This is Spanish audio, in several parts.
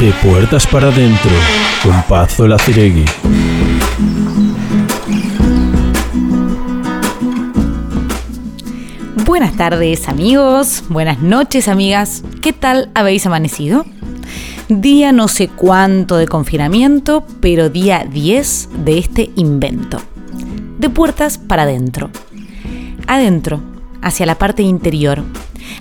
De puertas para adentro, con Pazzo Laciregui. Buenas tardes amigos, buenas noches amigas, ¿qué tal habéis amanecido? Día no sé cuánto de confinamiento, pero día 10 de este invento. De puertas para adentro. Adentro, hacia la parte interior,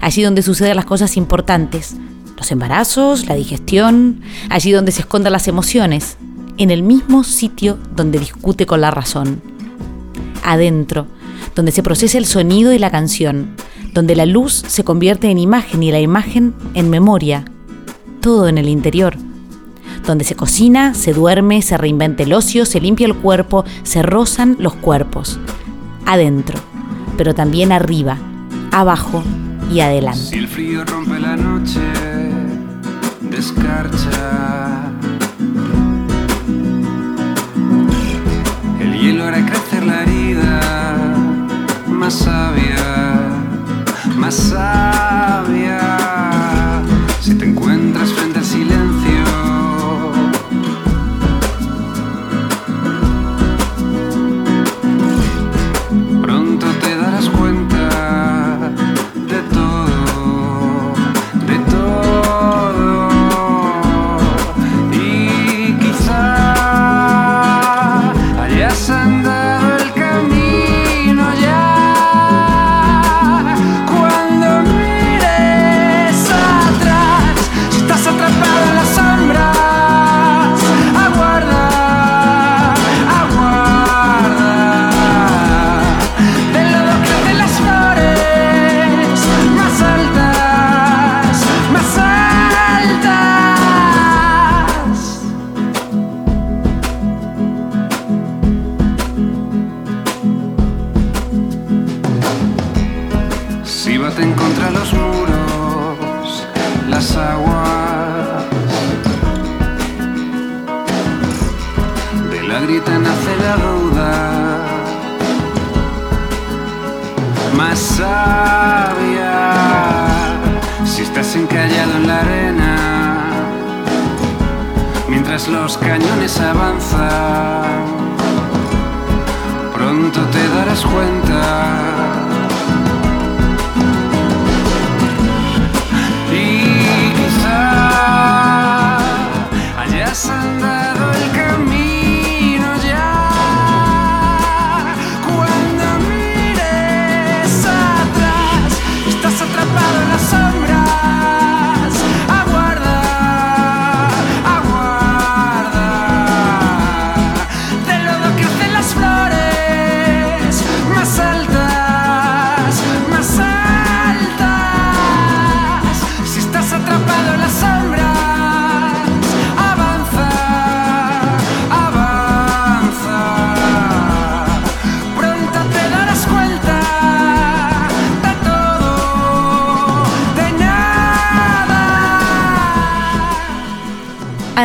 allí donde suceden las cosas importantes, los embarazos, la digestión, allí donde se escondan las emociones, en el mismo sitio donde discute con la razón. Adentro, donde se procesa el sonido y la canción, donde la luz se convierte en imagen y la imagen en memoria, todo en el interior, donde se cocina, se duerme, se reinventa el ocio, se limpia el cuerpo, se rozan los cuerpos, adentro, pero también arriba, abajo y adelante. Si el frío rompe la noche, descarcha. El hielo hará crecer la herida, más sabia, más sabia. Si te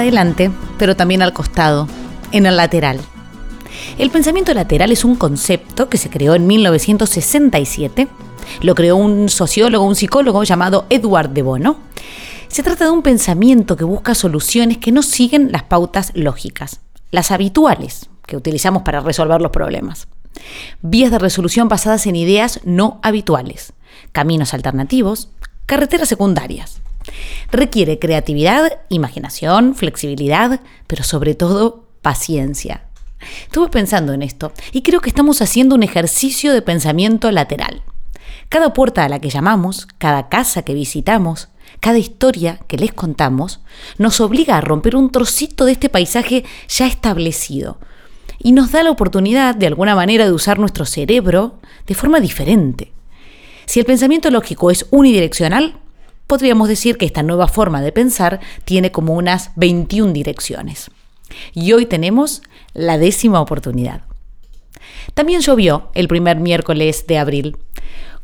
Adelante, pero también al costado, en el lateral. El pensamiento lateral es un concepto que se creó en 1967. Lo creó un sociólogo, un psicólogo llamado Edward de Bono. Se trata de un pensamiento que busca soluciones que no siguen las pautas lógicas, las habituales que utilizamos para resolver los problemas. Vías de resolución basadas en ideas no habituales, caminos alternativos, carreteras secundarias. Requiere creatividad, imaginación, flexibilidad, pero sobre todo paciencia. Estuve pensando en esto y creo que estamos haciendo un ejercicio de pensamiento lateral. Cada puerta a la que llamamos, cada casa que visitamos, cada historia que les contamos, nos obliga a romper un trocito de este paisaje ya establecido y nos da la oportunidad, de alguna manera, de usar nuestro cerebro de forma diferente. Si el pensamiento lógico es unidireccional, podríamos decir que esta nueva forma de pensar tiene como unas 21 direcciones. Y hoy tenemos la décima oportunidad. También llovió el primer miércoles de abril,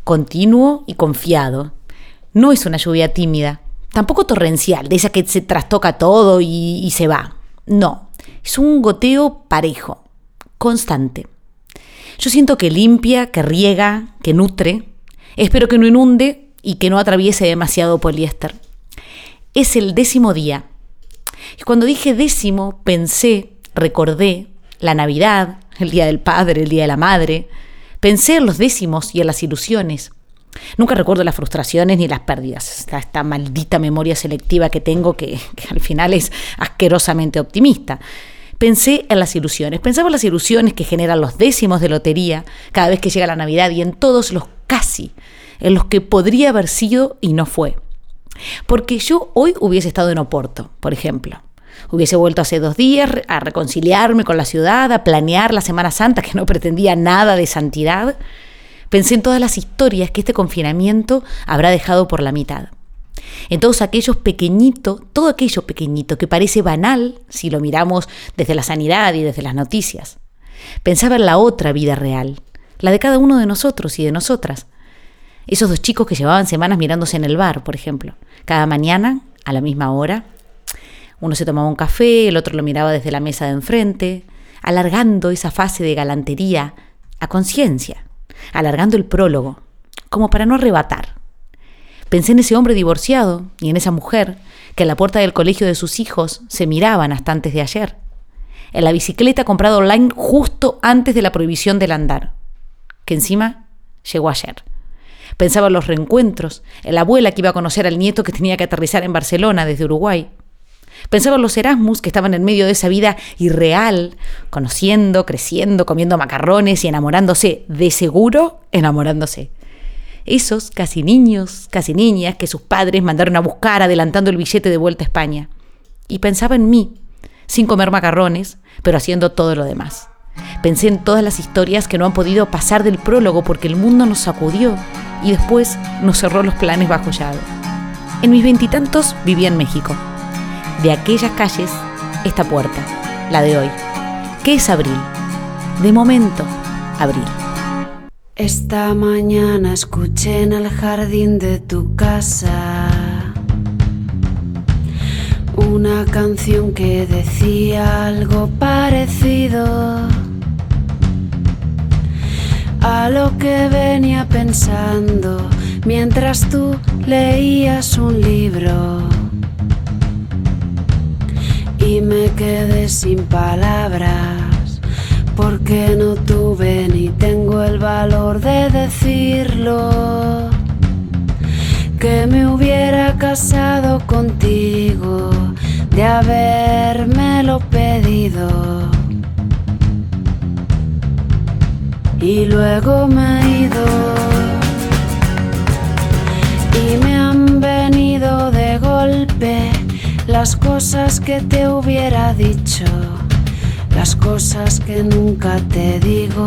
continuo y confiado. No es una lluvia tímida, tampoco torrencial, de esa que se trastoca todo y, y se va. No, es un goteo parejo, constante. Yo siento que limpia, que riega, que nutre. Espero que no inunde y que no atraviese demasiado poliéster. Es el décimo día. Y cuando dije décimo, pensé, recordé la Navidad, el Día del Padre, el Día de la Madre. Pensé en los décimos y en las ilusiones. Nunca recuerdo las frustraciones ni las pérdidas. Esta, esta maldita memoria selectiva que tengo que, que al final es asquerosamente optimista pensé en las ilusiones. Pensaba en las ilusiones que generan los décimos de lotería cada vez que llega la Navidad y en todos los casi, en los que podría haber sido y no fue. Porque yo hoy hubiese estado en Oporto, por ejemplo. Hubiese vuelto hace dos días a reconciliarme con la ciudad, a planear la Semana Santa, que no pretendía nada de santidad. Pensé en todas las historias que este confinamiento habrá dejado por la mitad. En todos aquellos pequeñitos, todo aquello pequeñito que parece banal si lo miramos desde la sanidad y desde las noticias. Pensaba en la otra vida real, la de cada uno de nosotros y de nosotras. Esos dos chicos que llevaban semanas mirándose en el bar, por ejemplo. Cada mañana, a la misma hora, uno se tomaba un café, el otro lo miraba desde la mesa de enfrente, alargando esa fase de galantería a conciencia, alargando el prólogo, como para no arrebatar. Pensé en ese hombre divorciado y en esa mujer que a la puerta del colegio de sus hijos se miraban hasta antes de ayer. En la bicicleta comprada online justo antes de la prohibición del andar, que encima llegó ayer. Pensaba en los reencuentros, en la abuela que iba a conocer al nieto que tenía que aterrizar en Barcelona desde Uruguay, Pensaba en los Erasmus que estaban en medio de esa vida irreal, conociendo, creciendo, comiendo macarrones y enamorándose, de seguro enamorándose. Esos casi niños, casi niñas que sus padres mandaron a buscar adelantando el billete de vuelta a España. Y pensaba en mí, sin comer macarrones, pero haciendo todo lo demás. Pensé en todas las historias que no han podido pasar del prólogo porque el mundo nos sacudió y después nos cerró los planes bajo llave. En mis veintitantos vivía en México de aquellas calles esta puerta, la de hoy. ¿Qué es abril? De momento, abril. Esta mañana escuché en el jardín de tu casa una canción que decía algo parecido a lo que venía pensando mientras tú leías un libro y me quedé sin palabras porque no tuve ni tengo el valor de decirlo. Que me hubiera casado contigo de habérmelo pedido. Y luego me he ido y me han venido de golpe las cosas que te hubiera dicho, las cosas que nunca te digo.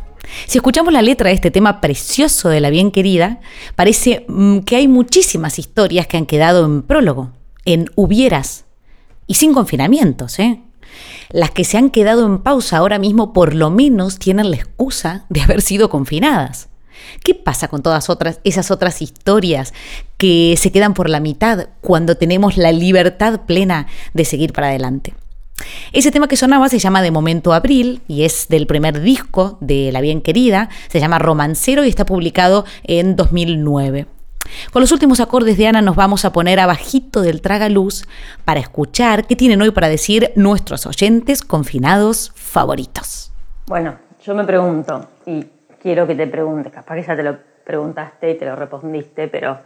Si escuchamos la letra de este tema precioso de la bien querida, parece mm, que hay muchísimas historias que han quedado en prólogo, en hubieras y sin confinamientos, ¿eh? Las que se han quedado en pausa ahora mismo por lo menos tienen la excusa de haber sido confinadas. ¿Qué pasa con todas otras, esas otras historias que se quedan por la mitad cuando tenemos la libertad plena de seguir para adelante? Ese tema que sonaba se llama De Momento Abril y es del primer disco de La Bien Querida, se llama Romancero y está publicado en 2009. Con los últimos acordes de Ana nos vamos a poner abajito del tragaluz para escuchar qué tienen hoy para decir nuestros oyentes confinados favoritos. Bueno, yo me pregunto, y quiero que te preguntes, capaz que ya te lo preguntaste y te lo respondiste, pero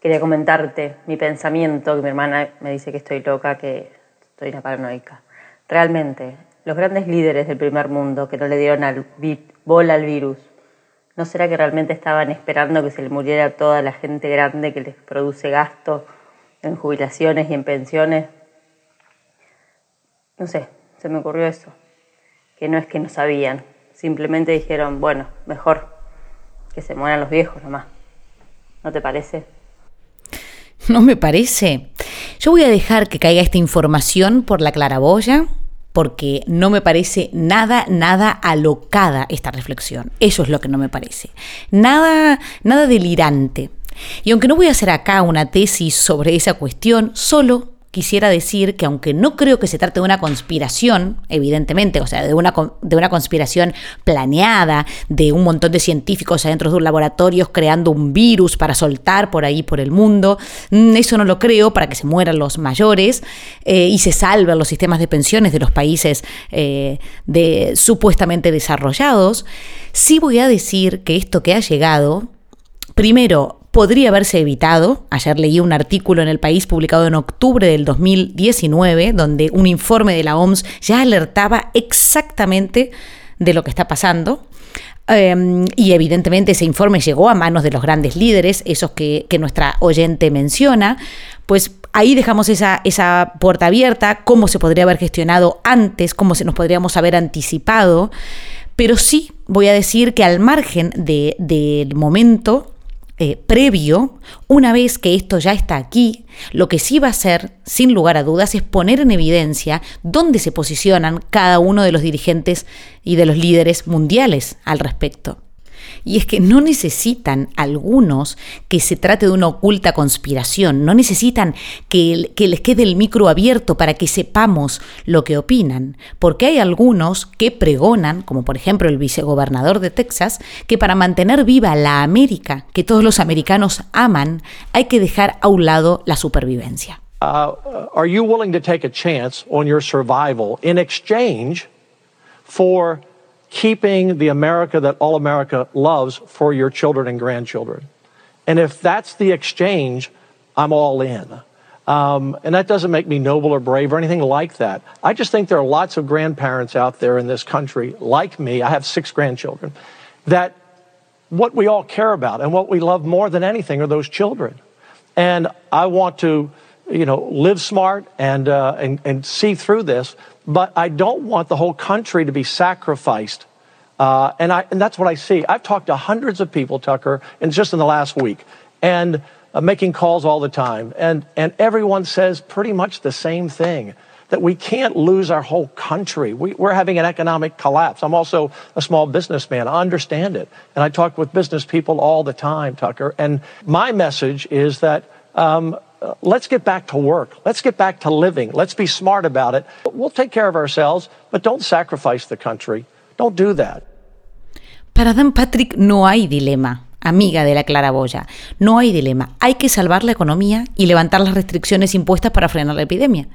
quería comentarte mi pensamiento, que mi hermana me dice que estoy loca, que estoy una paranoica. Realmente, los grandes líderes del primer mundo que no le dieron al bola al virus, ¿no será que realmente estaban esperando que se le muriera toda la gente grande que les produce gasto en jubilaciones y en pensiones? No sé, se me ocurrió eso, que no es que no sabían, simplemente dijeron, bueno, mejor que se mueran los viejos nomás. ¿No te parece? No me parece. Yo voy a dejar que caiga esta información por la claraboya porque no me parece nada, nada alocada esta reflexión. Eso es lo que no me parece. Nada, nada delirante. Y aunque no voy a hacer acá una tesis sobre esa cuestión, solo quisiera decir que aunque no creo que se trate de una conspiración, evidentemente, o sea, de una, de una conspiración planeada, de un montón de científicos adentro de un laboratorio creando un virus para soltar por ahí por el mundo, mm, eso no lo creo para que se mueran los mayores eh, y se salven los sistemas de pensiones de los países eh, de, supuestamente desarrollados, sí voy a decir que esto que ha llegado, primero, podría haberse evitado. Ayer leí un artículo en el país publicado en octubre del 2019, donde un informe de la OMS ya alertaba exactamente de lo que está pasando. Em, y evidentemente ese informe llegó a manos de los grandes líderes, esos que, nuestra oyente menciona, pues ahí dejamos esa, esa, puerta abierta, cómo se podría haber gestionado antes, cómo se nos podríamos haber anticipado, pero sí voy a decir que al margen del momento, eh, previo, una vez que esto ya está aquí, lo que sí va a hacer, sin lugar a dudas, es poner en evidencia dónde se posicionan cada uno de los dirigentes y de los líderes mundiales al respecto. Y es que no necesitan algunos que se trate de una oculta conspiración, no necesitan que, les quede el micro abierto para que sepamos lo que opinan, porque hay algunos que pregonan, como por ejemplo el vicegobernador de Texas, que para mantener viva la América, que todos los americanos aman, hay que dejar a un lado la supervivencia. Uh, are you willing to take a chance on your survival in exchange for keeping the America that all America loves for your children and grandchildren. And if that's the exchange, I'm all in. Um, and that doesn't make me noble or brave or anything like that. I just think there are lots of grandparents out there in this country, like me, I have six grandchildren, that what we all care about and what we love more than anything are those children. And I want to, you know, live smart and, uh, and, and see through this but I don't want the whole country to be sacrificed. Uh, and, I, and that's what I see. I've talked to hundreds of people, Tucker, and just in the last week, and uh, making calls all the time. And, and everyone says pretty much the same thing that we can't lose our whole country. We, are having an economic collapse. I'm also a small businessman. I understand it. And I talk with business people all the time, Tucker. And my message is that um, let's get back to work. Let's get back to living. Let's be smart about it. We'll take care of ourselves, but don't sacrifice the country. Don't do that. Para Dan Patrick no hay dilema, amiga de la claraboya. No hay dilema. Hay que salvar la economía y levantar las restricciones impuestas para frenar la epidemia.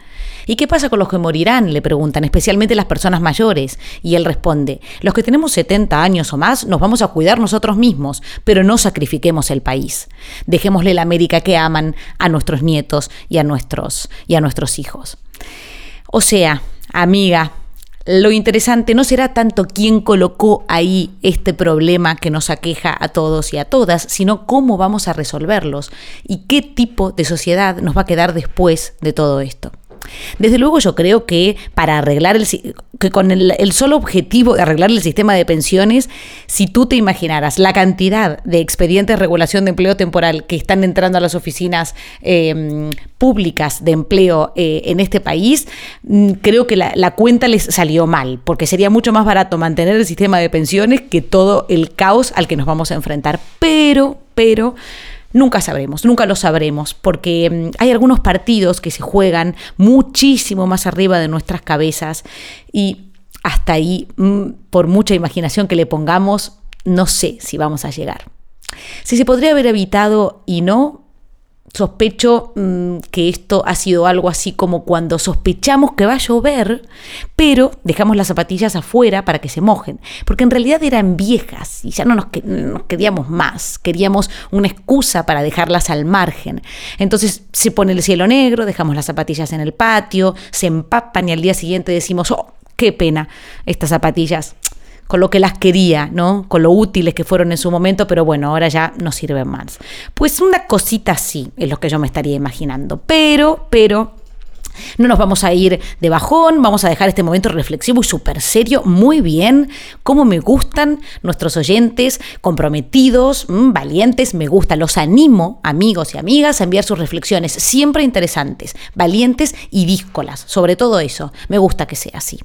¿Y qué pasa con los que morirán? Le preguntan, especialmente las personas mayores. Y él responde, los que tenemos 70 años o más nos vamos a cuidar nosotros mismos, pero no sacrifiquemos el país. Dejémosle la América que aman a nuestros nietos y a nuestros, y a nuestros hijos. O sea, amiga, lo interesante no será tanto quién colocó ahí este problema que nos aqueja a todos y a todas, sino cómo vamos a resolverlos y qué tipo de sociedad nos va a quedar después de todo esto. Desde luego yo creo que para arreglar el que con el, solo objetivo de arreglar el sistema de pensiones, si tú te imaginaras la cantidad de expedientes de regulación de empleo temporal que están entrando a las oficinas em, públicas de empleo eh, en este país, mm, creo que la, la cuenta les salió mal, porque sería mucho más barato mantener el sistema de pensiones que todo el caos al que nos vamos a enfrentar. Pero, pero Nunca sabremos, nunca lo sabremos, porque mm, hay algunos partidos que se juegan muchísimo más arriba de nuestras cabezas y hasta ahí, mm, por mucha imaginación que le pongamos, no sé si vamos a llegar. Si se podría haber evitado y no, sospecho mm, que esto ha sido algo así como cuando sospechamos que va a llover, pero dejamos las zapatillas afuera para que se mojen, porque en realidad eran viejas y ya no nos, queríamos más, queríamos una excusa para dejarlas al margen. Entonces se pone el cielo negro, dejamos las zapatillas en el patio, se empapan y al día siguiente decimos, oh, qué pena, estas zapatillas con lo que las quería, ¿no? Con lo útiles que fueron en su momento, pero bueno, ahora ya no sirven más. Pues una cosita así es lo que yo me estaría imaginando. Pero, pero, no nos vamos a ir de bajón, vamos a dejar este momento reflexivo y súper serio. Muy bien, como me gustan nuestros oyentes comprometidos, mm, valientes, me gustan. Los animo, amigos y amigas, a enviar sus reflexiones, siempre interesantes, valientes y díscolas. Sobre todo eso, me gusta que sea así.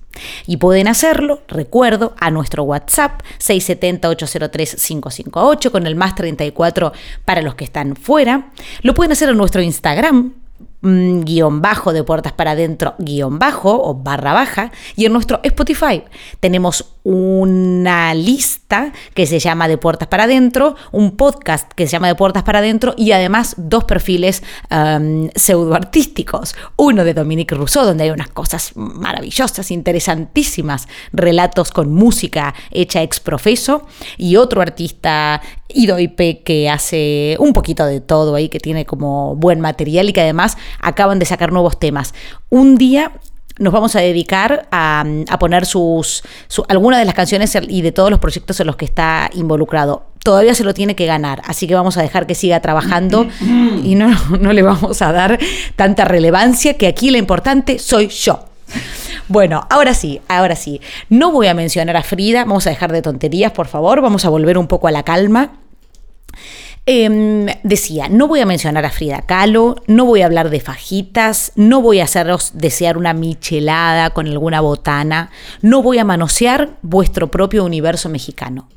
Y pueden hacerlo, recuerdo, a nuestro WhatsApp 670-803-558 con el más 34 para los que están fuera. Lo pueden hacer en nuestro Instagram, Mm, guion bajo de puertas para adentro guion bajo o barra baja y en nuestro Spotify tenemos una lista que se llama de puertas para adentro un podcast que se llama de puertas para adentro y además dos perfiles um, pseudoartísticos uno de Dominique Rousseau donde hay unas cosas maravillosas interesantísimas relatos con música hecha ex profeso y otro artista Idoipe que hace un poquito de todo ahí que tiene como buen material y que además acaban de sacar nuevos temas. Un día nos vamos a dedicar a, poner sus, algunas de las canciones y de todos los proyectos en los que está involucrado. Todavía se lo tiene que ganar, así que vamos a dejar que siga trabajando y no, no le vamos a dar tanta relevancia, que aquí lo importante soy yo. Bueno, ahora sí, ahora sí. No voy a mencionar a Frida, vamos a dejar de tonterías, por favor, vamos a volver un poco a la calma. Em, decía, no voy a mencionar a Frida Kahlo, no voy a hablar de fajitas, no voy a haceros desear una michelada con alguna botana, no voy a manosear vuestro propio universo mexicano.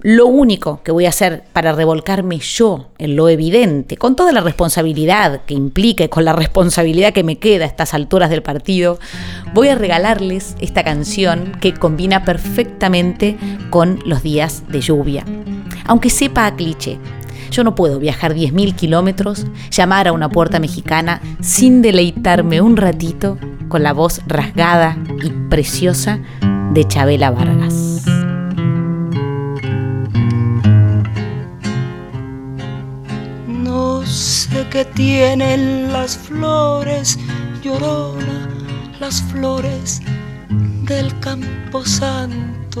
Lo único que voy a hacer para revolcarme yo en lo evidente, con toda la responsabilidad que implique, con la responsabilidad que me queda a estas alturas del partido, voy a regalarles esta canción que combina perfectamente con los días de lluvia. Aunque sepa a cliché, yo no puedo viajar 10.000 kilómetros, llamar a una puerta mexicana sin deleitarme un ratito con la voz rasgada y preciosa de Chabela Vargas. No sé qué tienen las flores, llorona, las flores del campo santo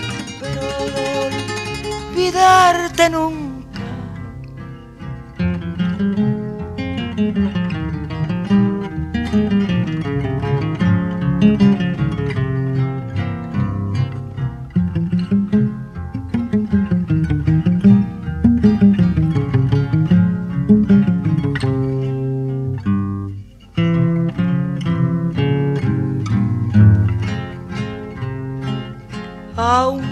olvidarte nunca. Aún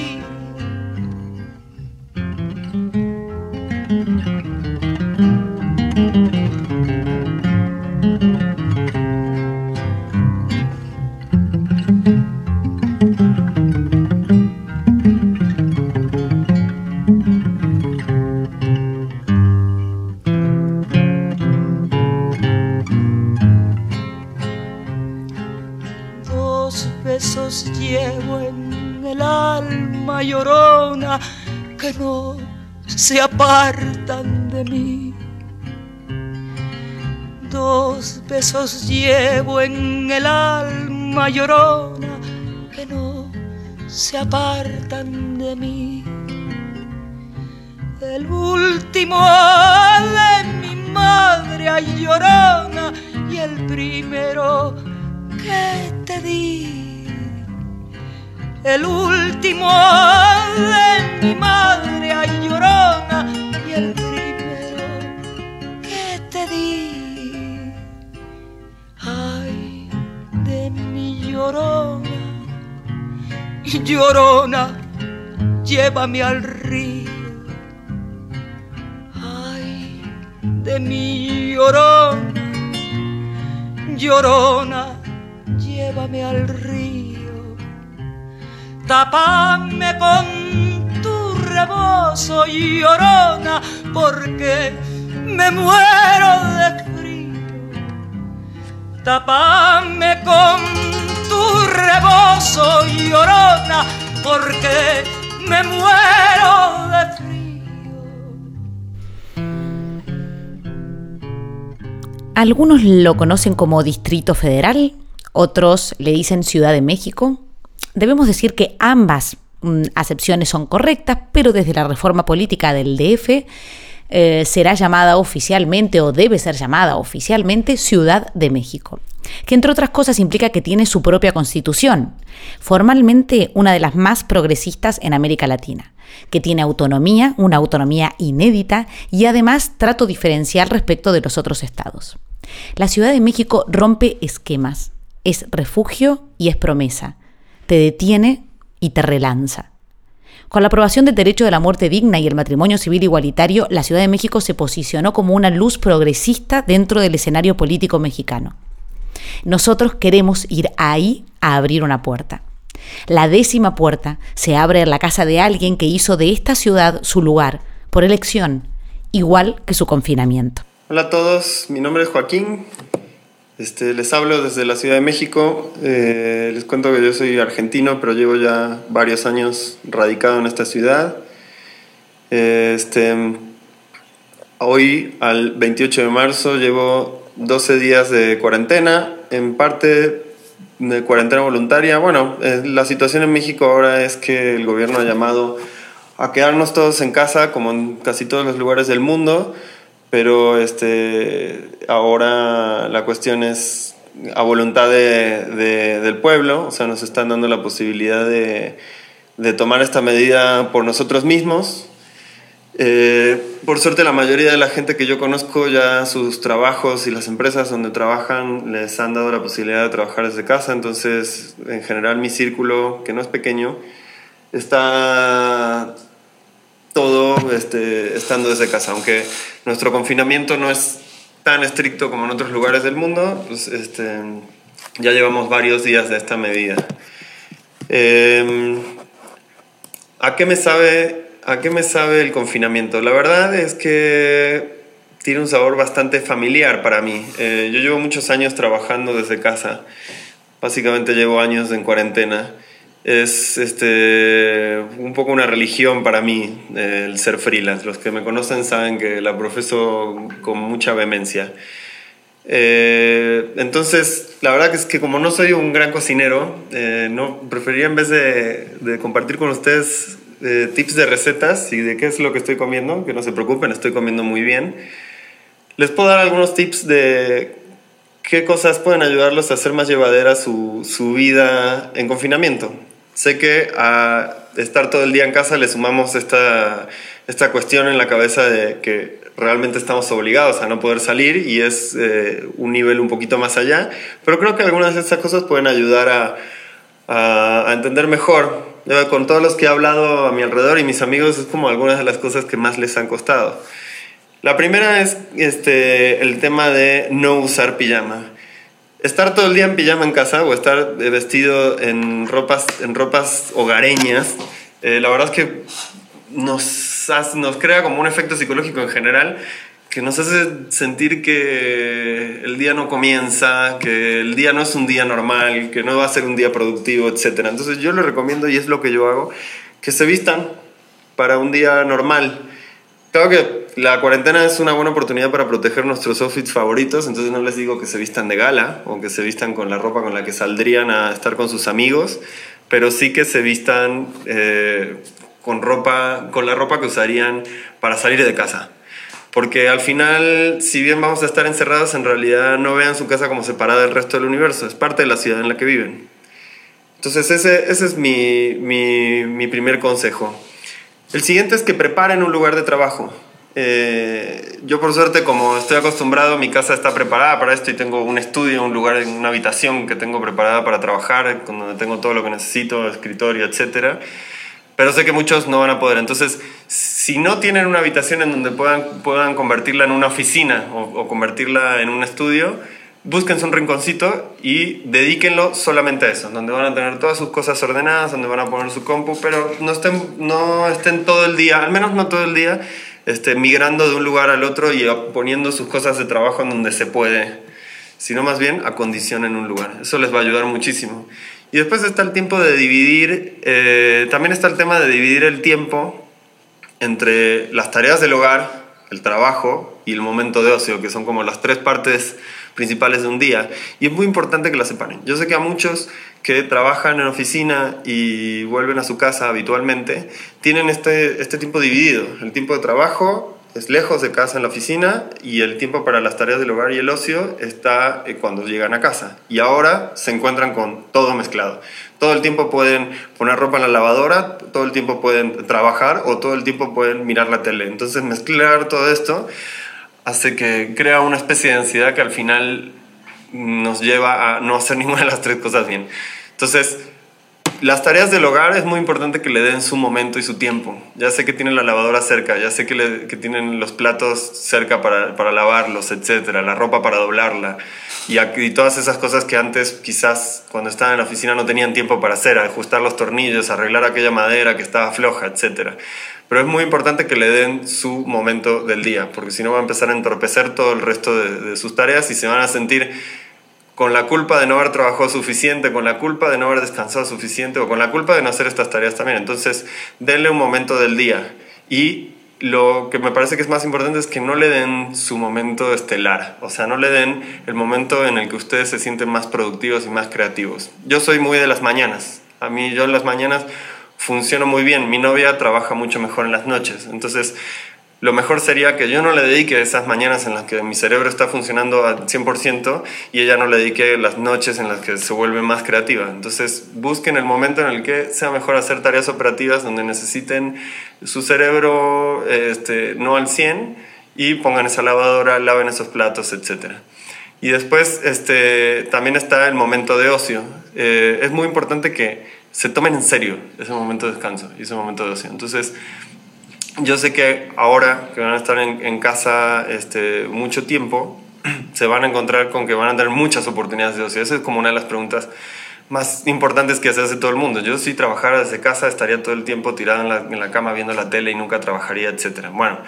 apartan de mí. Dos besos llevo en el alma llorona que no se apartan de mí. El último de mi madre llorona y el primero que te di. El último de mi madre ay, llorona y el primero que te di. Ay, de mi llorona, llorona, llévame al río. Ay, de mi llorona, llorona, llévame al río. Tapame con rebozo, llorona, porque me muero de frío. Tapame con tu rebozo, llorona, porque me muero de frío. Algunos lo conocen como Distrito Federal, otros le dicen Ciudad de México. Debemos decir que ambas mm, acepciones son correctas, pero desde la reforma política del DF eh, será llamada oficialmente o debe ser llamada oficialmente Ciudad de México, que entre otras cosas implica que tiene su propia constitución, formalmente una de las más progresistas en América Latina, que tiene autonomía, una autonomía inédita y además trato diferencial respecto de los otros estados. La Ciudad de México rompe esquemas, es refugio y es promesa, te detiene y te relanza. Con la aprobación del derecho de la muerte digna y el matrimonio civil igualitario, la Ciudad de México se posicionó como una luz progresista dentro del escenario político mexicano. Nosotros queremos ir ahí a abrir una puerta. La décima puerta se abre en la casa de alguien que hizo de esta ciudad su lugar, por elección, igual que su confinamiento. Hola a todos, mi nombre es Joaquín, este, les hablo desde la Ciudad de México. Eh, les cuento que yo soy argentino, pero llevo ya varios años radicado en esta ciudad. Este, hoy, al 28 de marzo, llevo 12 días de cuarentena, en parte de cuarentena voluntaria. Bueno, eh, la situación en México ahora es que el gobierno ha llamado a quedarnos todos en casa, como en casi todos los lugares del mundo pero este, ahora la cuestión es a voluntad de, de, del pueblo, o sea, nos están dando la posibilidad de, de tomar esta medida por nosotros mismos. Eh, por suerte la mayoría de la gente que yo conozco ya sus trabajos y las empresas donde trabajan les han dado la posibilidad de trabajar desde casa, entonces en general mi círculo, que no es pequeño, está todo este, estando desde casa, aunque nuestro confinamiento no es tan estricto como en otros lugares del mundo, pues este, ya llevamos varios días de esta medida. Em, ¿a, qué me sabe, ¿A qué me sabe el confinamiento? La verdad es que tiene un sabor bastante familiar para mí. Eh, yo llevo muchos años trabajando desde casa, básicamente llevo años en cuarentena es este, un poco una religión para mí el ser freelance. Los que me conocen saben que la profeso con mucha vehemencia. Eh, entonces, la verdad es que como no soy un gran cocinero, eh, no, preferiría en vez de, de compartir con ustedes eh, tips de recetas y de qué es lo que estoy comiendo, que no se preocupen, estoy comiendo muy bien. Les puedo dar algunos tips de qué cosas pueden ayudarlos a hacer más llevadera su, su vida en confinamiento. Sé que a estar todo el día en casa le sumamos esta, esta cuestión en la cabeza de que realmente estamos obligados a no poder salir y es eh, un nivel un poquito más allá, pero creo que algunas de estas cosas pueden ayudar a, a, entender mejor. con todos los que he hablado a mi alrededor y mis amigos es como algunas de las cosas que más les han costado. La primera es este, el tema de no usar pijama estar todo el día en pijama en casa o estar vestido en ropas, en ropas hogareñas, eh, la verdad es que nos, nos crea como un efecto psicológico en general que nos hace sentir que el día no comienza, que el día no es un día normal, que no va a ser un día productivo, etc. Entonces yo les recomiendo, y es lo que yo hago, que se vistan para un día normal. Claro que la cuarentena es una buena oportunidad para proteger nuestros outfits favoritos, entonces no les digo que se vistan de gala o que se vistan con la ropa con la que saldrían a estar con sus amigos, pero sí que se vistan eh, con, ropa, con la ropa que usarían para salir de casa. Porque al final, si bien vamos a estar encerrados, en realidad no vean su casa como separada del resto del universo, es parte de la ciudad en la que viven. Entonces ese, ese es mi, mi, mi primer consejo. El siguiente es que preparen un lugar de trabajo. Eh, yo por suerte, como estoy acostumbrado, mi casa está preparada para esto y tengo un estudio, un lugar, una habitación que tengo preparada para trabajar, donde tengo todo lo que necesito, escritorio, etc. Pero sé que muchos no van a poder. Entonces, si no tienen una habitación en donde puedan, puedan convertirla en una oficina o, o convertirla en un estudio, búsquense un rinconcito y dedíquenlo solamente a eso, donde van a tener todas sus cosas ordenadas, donde van a poner su compu, pero no estén, no estén todo el día, al menos no todo el día, este, migrando de un lugar al otro y poniendo sus cosas de trabajo en donde se puede, sino más bien acondicionen un lugar. Eso les va a ayudar muchísimo. Y después está el tiempo de dividir, eh, también está el tema de dividir el tiempo entre las tareas del hogar, el trabajo y el momento de ocio, que son como las tres partes principales de un día. Y es muy importante que las separen. Yo sé que a muchos que trabajan en oficina y vuelven a su casa habitualmente, tienen este, este tiempo dividido. El tiempo de trabajo es lejos de casa en la oficina y el tiempo para las tareas del hogar y el ocio está eh, cuando llegan a casa. Y ahora se encuentran con todo mezclado. Todo el tiempo pueden poner ropa en la lavadora, todo el tiempo pueden trabajar o todo el tiempo pueden mirar la tele. Entonces mezclar todo esto hace que crea una especie de ansiedad que al final nos lleva a no hacer ninguna de las tres cosas bien. Entonces, las tareas del hogar es muy importante que le den su momento y su tiempo. Ya sé que tienen la lavadora cerca, ya sé que, tienen los platos cerca para, para lavarlos, etcétera, la ropa para doblarla y, y, todas esas cosas que antes quizás cuando estaban en la oficina no tenían tiempo para hacer, ajustar los tornillos, arreglar aquella madera que estaba floja, etcétera. Pero es muy importante que le den su momento del día, porque si no va a empezar a entorpecer todo el resto de, de sus tareas y se van a sentir con la culpa de no haber trabajado suficiente, con la culpa de no haber descansado suficiente o con la culpa de no hacer estas tareas también. Entonces, denle un momento del día. Y lo que me parece que es más importante es que no le den su momento estelar, o sea, no le den el momento en el que ustedes se sienten más productivos y más creativos. Yo soy muy de las mañanas. A mí yo en las mañanas funciono muy bien. Mi novia trabaja mucho mejor en las noches. Entonces, lo mejor sería que yo no le dedique esas mañanas en las que mi cerebro está funcionando al 100% y ella no le dedique las noches en las que se vuelve más creativa. Entonces busquen el momento en el que sea mejor hacer tareas operativas donde necesiten su cerebro este, no al 100 y pongan esa lavadora, laven esos platos, etc. Y después este, también está el momento de ocio. Eh, es muy importante que se tomen en serio ese momento de descanso y ese momento de ocio. Entonces, yo sé que ahora que van a estar en, casa este, mucho tiempo, se van a encontrar con que van a tener muchas oportunidades de ocio. Esa es como una de las preguntas más importantes que se hace todo el mundo. Yo si trabajara desde casa estaría todo el tiempo tirado en la, en la cama viendo la tele y nunca trabajaría, etc. Bueno,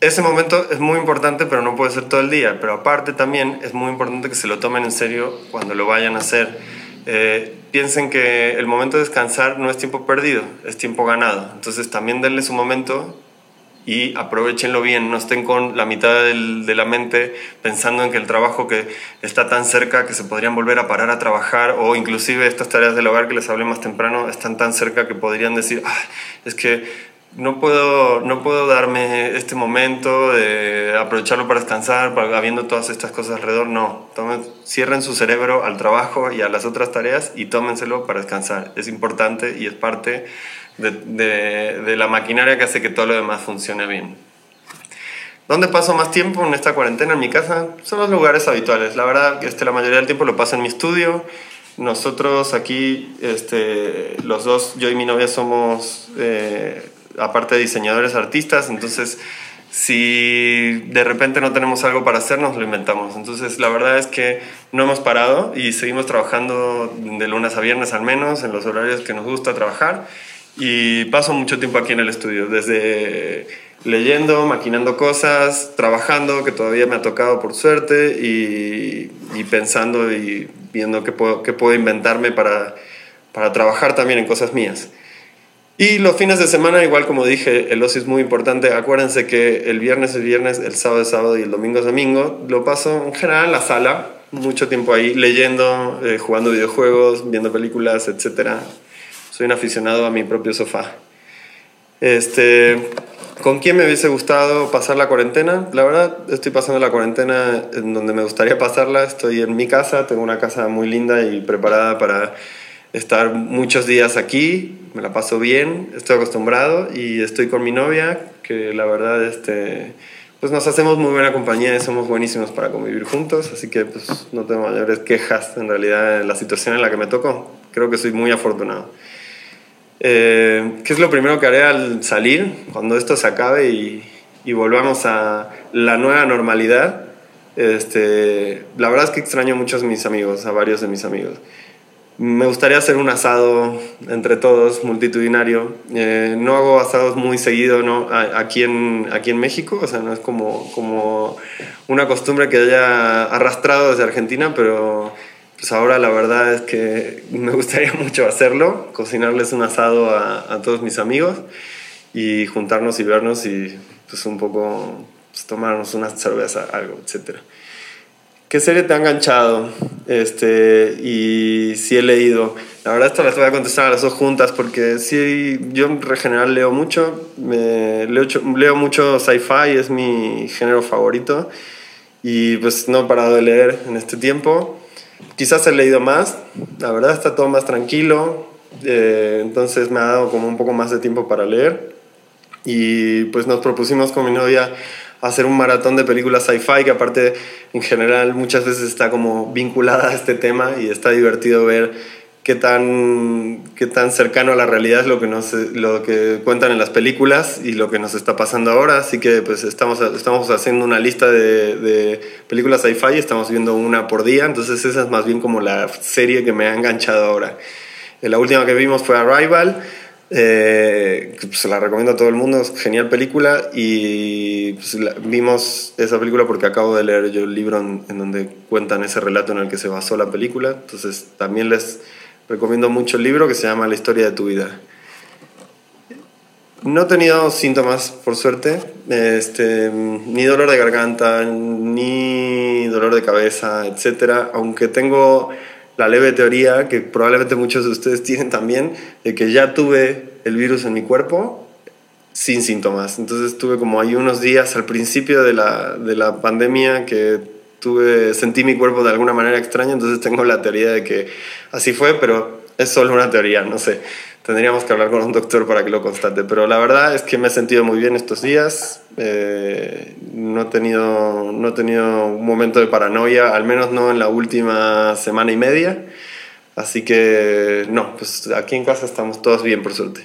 ese momento es muy importante, pero no puede ser todo el día. Pero aparte también es muy importante que se lo tomen en serio cuando lo vayan a hacer. Eh, piensen que el momento de descansar no es tiempo perdido, es tiempo ganado. Entonces también denle su momento y aprovechenlo bien, no estén con la mitad de la mente pensando en que el trabajo que está tan cerca que se podrían volver a parar a trabajar o inclusive estas tareas del hogar que les hablé más temprano están tan cerca que podrían decir, ah, es que no puedo, no puedo darme este momento de aprovecharlo para descansar, para, habiendo todas estas cosas alrededor. No, tomen, cierren su cerebro al trabajo y a las otras tareas y tómenselo para descansar. Es importante y es parte de, de, de, la maquinaria que hace que todo lo demás funcione bien. ¿Dónde paso más tiempo en esta cuarentena? En mi casa son los lugares habituales. La verdad, este, la mayoría del tiempo lo paso en mi estudio. Nosotros aquí, este, los dos, yo y mi novia somos, eh, aparte diseñadores, artistas, entonces si de repente no tenemos algo para hacer, nos lo inventamos. Entonces, la verdad es que no hemos parado y seguimos trabajando de lunes a viernes al menos, en los horarios que nos gusta trabajar. Y paso mucho tiempo aquí en el estudio, desde leyendo, maquinando cosas, trabajando, que todavía me ha tocado por suerte, y, y pensando y viendo qué puedo, qué puedo inventarme para, para trabajar también en cosas mías. Y los fines de semana, igual como dije, el ocio es muy importante. Acuérdense que el viernes es viernes, el sábado es sábado y el domingo es domingo. Lo paso en general en la sala, mucho tiempo ahí, leyendo, eh, jugando videojuegos, viendo películas, etc. Soy un aficionado a mi propio sofá. Este, ¿Con quién me hubiese gustado pasar la cuarentena? La verdad, estoy pasando la cuarentena en donde me gustaría pasarla. Estoy en mi casa, tengo una casa muy linda y preparada para estar muchos días aquí, me la paso bien, estoy acostumbrado y estoy con mi novia, que la verdad este, pues nos hacemos muy buena compañía y somos buenísimos para convivir juntos, así que pues no tengo mayores quejas en realidad en la situación en la que me tocó. Creo que soy muy afortunado. Eh, ¿Qué es lo primero que haré al salir cuando esto se acabe y, y volvamos a la nueva normalidad? Este, la verdad es que extraño mucho a mis amigos, a varios de mis amigos. Me gustaría hacer un asado entre todos, multitudinario. Eh, no hago asados muy seguido ¿no? aquí, en, aquí en México, o sea, no es como, como una costumbre que haya arrastrado desde Argentina, pero pues ahora la verdad es que me gustaría mucho hacerlo, cocinarles un asado a, a todos mis amigos y juntarnos y vernos y pues un poco pues, tomarnos una cerveza, algo, etcétera. ¿Qué serie te ha enganchado? Este, y si he leído. La verdad, esto las voy a contestar a las dos juntas porque sí, yo en general leo mucho. Me, leo, leo mucho sci-fi, es mi género favorito. Y pues no he parado de leer en este tiempo. Quizás he leído más. La verdad, está todo más tranquilo. Eh, entonces me ha dado como un poco más de tiempo para leer. Y pues nos propusimos con mi novia hacer un maratón de películas sci-fi que aparte en general muchas veces está como vinculada a este tema y está divertido ver qué tan, qué tan cercano a la realidad es lo que, nos, lo que cuentan en las películas y lo que nos está pasando ahora. Así que pues estamos, estamos haciendo una lista de, de películas sci-fi y estamos viendo una por día. Entonces esa es más bien como la serie que me ha enganchado ahora. La última que vimos fue Arrival. Eh, pues, se la recomiendo a todo el mundo, es genial película y pues, vimos esa película porque acabo de leer yo el libro en, en, donde cuentan ese relato en el que se basó la película, entonces también les recomiendo mucho el libro que se llama La historia de tu vida. No he tenido síntomas, por suerte, este, ni dolor de garganta, ni dolor de cabeza, etcétera, aunque tengo la leve teoría que probablemente muchos de ustedes tienen también, de que ya tuve el virus en mi cuerpo sin síntomas. Entonces tuve como ahí unos días al principio de la, de la pandemia que tuve, sentí mi cuerpo de alguna manera extraña, entonces tengo la teoría de que así fue, pero es solo una teoría, no sé. Tendríamos que hablar con un doctor para que lo constate, pero la verdad es que me he sentido muy bien estos días. Eh, no, he tenido, no he tenido un momento de paranoia, al menos no en la última semana y media. Así que no, pues aquí en casa estamos todos bien, por suerte.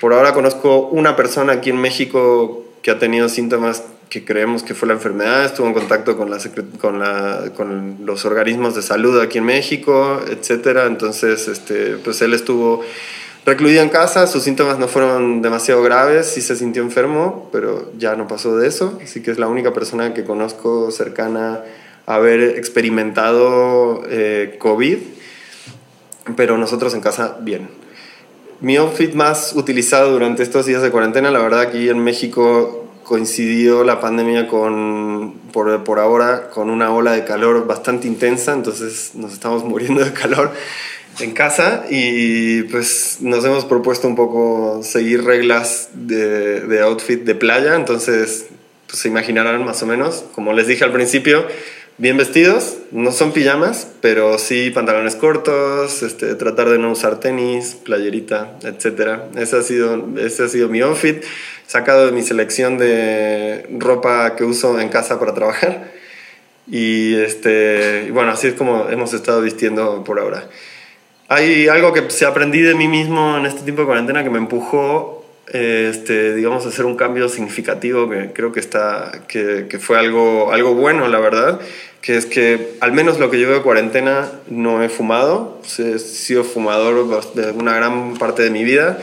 Por ahora conozco una persona aquí en México que ha tenido síntomas que creemos que fue la enfermedad, estuvo en contacto con, la, con, la, con los organismos de salud aquí en México, etcétera. Entonces, este, pues él estuvo recluido en casa, sus síntomas no fueron demasiado graves, sí se sintió enfermo, pero ya no pasó de eso, así que es la única persona que conozco cercana a haber experimentado eh, COVID, pero nosotros en casa bien. Mi outfit más utilizado durante estos días de cuarentena, la verdad aquí en México coincidió la pandemia con, por, por ahora, con una ola de calor bastante intensa, entonces nos estamos muriendo de calor en casa y pues nos hemos propuesto un poco seguir reglas de, de outfit de playa, entonces pues se imaginarán más o menos, como les dije al principio, bien vestidos, no son pijamas, pero sí pantalones cortos, este, tratar de no usar tenis, playerita, etc. Ese ha, sido, ese ha sido mi outfit, sacado de mi selección de ropa que uso en casa para trabajar. Y, este, y bueno, así es como hemos estado vistiendo por ahora. Hay algo que se aprendí de mí mismo en este tiempo de cuarentena que me empujó, este, digamos, a hacer un cambio significativo que creo que, está, que, que, fue algo, algo bueno, la verdad, que es que al menos lo que llevo de cuarentena no he fumado, he sido fumador de una gran parte de mi vida.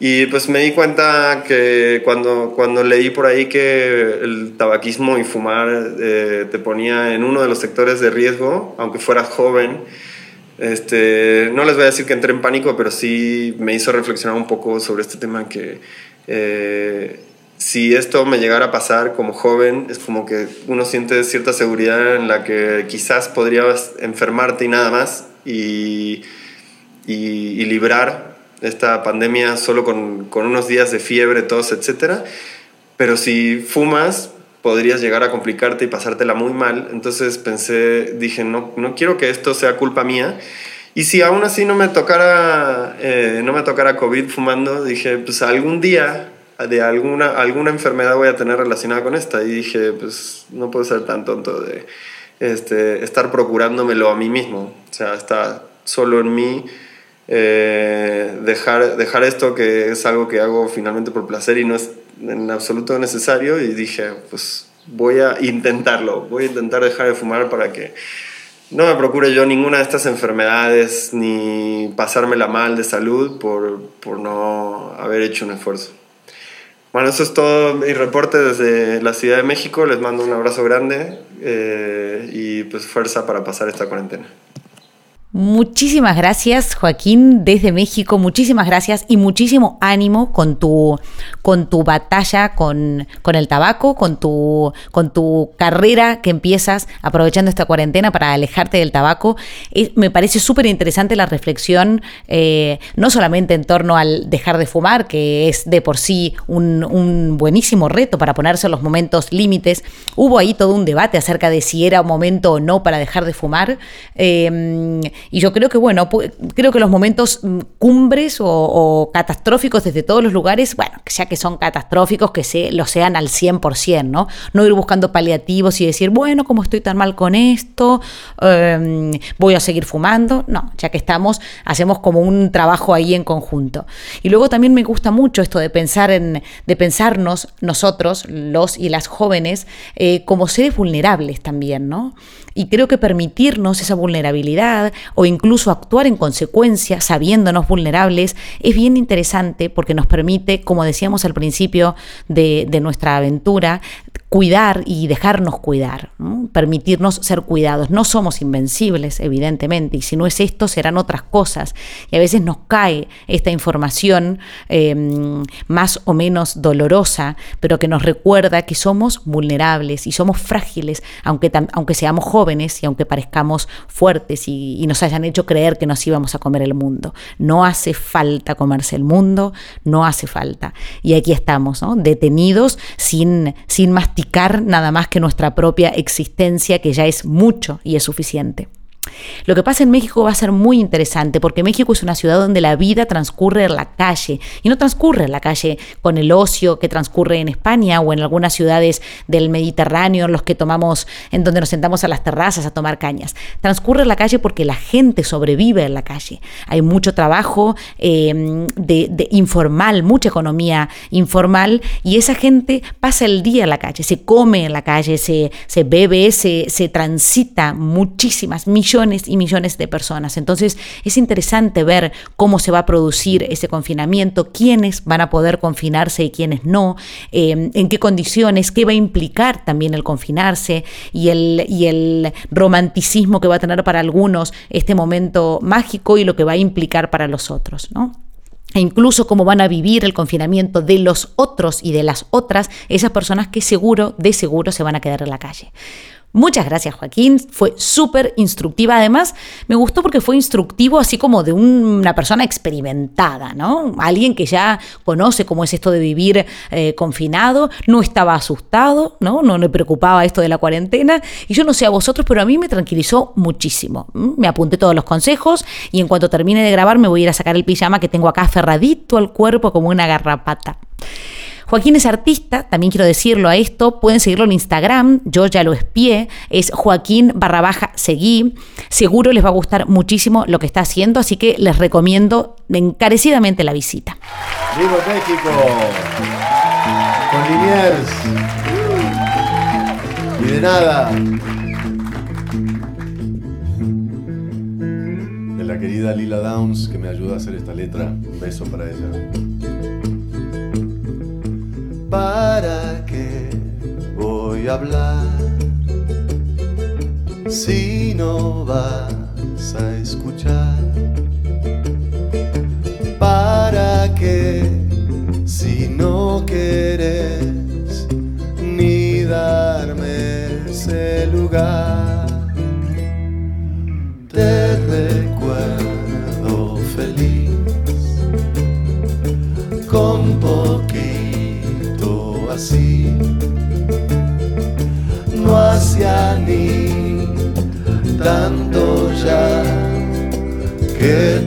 Y pues me di cuenta que cuando, cuando leí por ahí que el tabaquismo y fumar eh, te ponía en uno de los sectores de riesgo, aunque fueras joven, este, no les voy a decir que entré en pánico, pero sí me hizo reflexionar un poco sobre este tema que eh, si esto me llegara a pasar como joven, es como que uno siente cierta seguridad en la que quizás podrías enfermarte y nada más y, y, librar esta pandemia solo con, con, unos días de fiebre, tos, etc. Pero si fumas, podrías llegar a complicarte y pasártela muy mal. Entonces pensé, dije, no, no quiero que esto sea culpa mía. Y si aún así no me tocara, eh, no me tocara COVID fumando, dije, pues algún día de alguna, alguna enfermedad voy a tener relacionada con esta. Y dije, pues no puedo ser tan tonto de este, estar procurándomelo a mí mismo. O sea, está solo en mí. Eh, dejar, dejar esto que es algo que hago finalmente por placer y no es en absoluto necesario y dije, pues voy a intentarlo, voy a intentar dejar de fumar para que no me procure yo ninguna de estas enfermedades ni pasármela mal de salud por, por no haber hecho un esfuerzo. Bueno, eso es todo mi reporte desde la Ciudad de México. Les mando un abrazo grande eh, y pues fuerza para pasar esta cuarentena. Muchísimas gracias, Joaquín, desde México. Muchísimas gracias y muchísimo ánimo con tu, con tu batalla con, con el tabaco, con tu, con tu carrera que empiezas aprovechando esta cuarentena para alejarte del tabaco. me parece súper interesante la reflexión, eh, no solamente en torno al dejar de fumar, que es de por sí un, buenísimo reto para ponerse los momentos límites. Hubo ahí todo un debate acerca de si era un momento o no para dejar de fumar. Eh, y yo creo que, bueno, creo que los momentos mm, cumbres o, catastróficos desde todos los lugares, bueno, ya que son catastróficos, que se, lo sean al 100%, ¿no? No ir buscando paliativos y decir, bueno, como estoy tan mal con esto, em, voy a seguir fumando. No, ya que estamos, hacemos como un trabajo ahí en conjunto. Y luego también me gusta mucho esto de pensar en, de pensarnos nosotros, los y las jóvenes, eh, como seres vulnerables también, ¿no? Y creo que permitirnos esa vulnerabilidad o incluso actuar en consecuencia sabiéndonos vulnerables es bien interesante porque nos permite, como decíamos al principio de, de nuestra aventura, cuidar y dejarnos cuidar, permitirnos ser cuidados. No somos invencibles, evidentemente, y si no es esto, serán otras cosas. Y a veces nos cae esta información em, más o menos dolorosa, pero que nos recuerda que somos vulnerables y somos frágiles, aunque, aunque seamos jóvenes y aunque parezcamos fuertes y, nos hayan hecho creer que nos íbamos a comer el mundo. No hace falta comerse el mundo, no hace falta. Y aquí estamos, detenidos sin, sin más nada más que nuestra propia existencia, que ya es mucho y es suficiente. Lo que pasa en México va a ser muy interesante porque México es una ciudad donde la vida transcurre en la calle y no transcurre en la calle con el ocio que transcurre en España o en algunas ciudades del Mediterráneo en los que tomamos, en donde nos sentamos a las terrazas a tomar cañas. Transcurre en la calle porque la gente sobrevive en la calle. Hay mucho trabajo eh, de, informal, mucha economía informal y esa gente pasa el día en la calle, se come en la calle, se, se bebe, se, se transita muchísimas millones y millones de personas. Entonces es interesante ver cómo se va a producir ese confinamiento, quiénes van a poder confinarse y quiénes no, em, en qué condiciones, qué va a implicar también el confinarse y el, y el romanticismo que va a tener para algunos este momento mágico y lo que va a implicar para los otros, ¿no? e incluso cómo van a vivir el confinamiento de los otros y de las otras, esas personas que seguro, de seguro, se van a quedar en la calle. Muchas gracias Joaquín, fue súper instructiva. Además, me gustó porque fue instructivo así como de una persona experimentada, ¿no? Alguien que ya conoce cómo es esto de vivir eh, confinado, no estaba asustado, ¿no? No le preocupaba esto de la cuarentena. Y yo no sé a vosotros, pero a mí me tranquilizó muchísimo. Me apunté todos los consejos y en cuanto termine de grabar me voy a ir a sacar el pijama que tengo acá aferradito al cuerpo como una garrapata. Joaquín es artista, también quiero decirlo a esto, pueden seguirlo en Instagram, yo ya lo espié, es Joaquín barra baja seguí, seguro les va a gustar muchísimo lo que está haciendo, así que les recomiendo encarecidamente la visita. ¡Viva México! Con Liniers. Y de nada. De la querida Lila Downs que me ayuda a hacer esta letra. Un beso para ella. ¿Para qué voy a hablar si no vas a escuchar?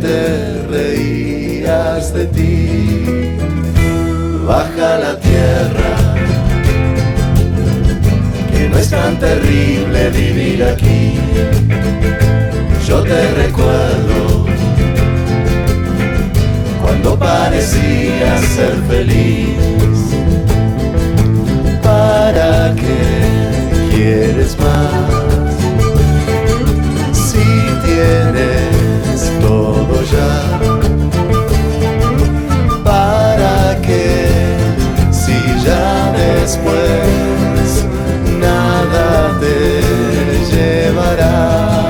Te reías de ti. Baja la tierra, que no es tan terrible vivir aquí. Yo te recuerdo cuando parecías ser feliz ¿Para qué quieres más? Si tienes después nada te llevará?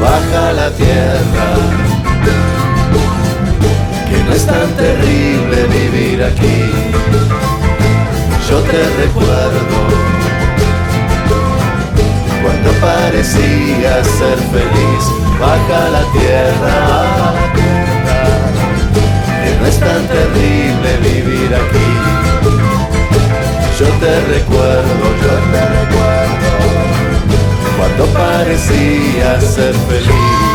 Baja la tierra, que no es tan terrible vivir aquí yo te recuerdo cuando parecías ser feliz, baja la tierra, que no es tan terrible vivir aquí. Yo te recuerdo, yo te recuerdo cuando parecías ser feliz.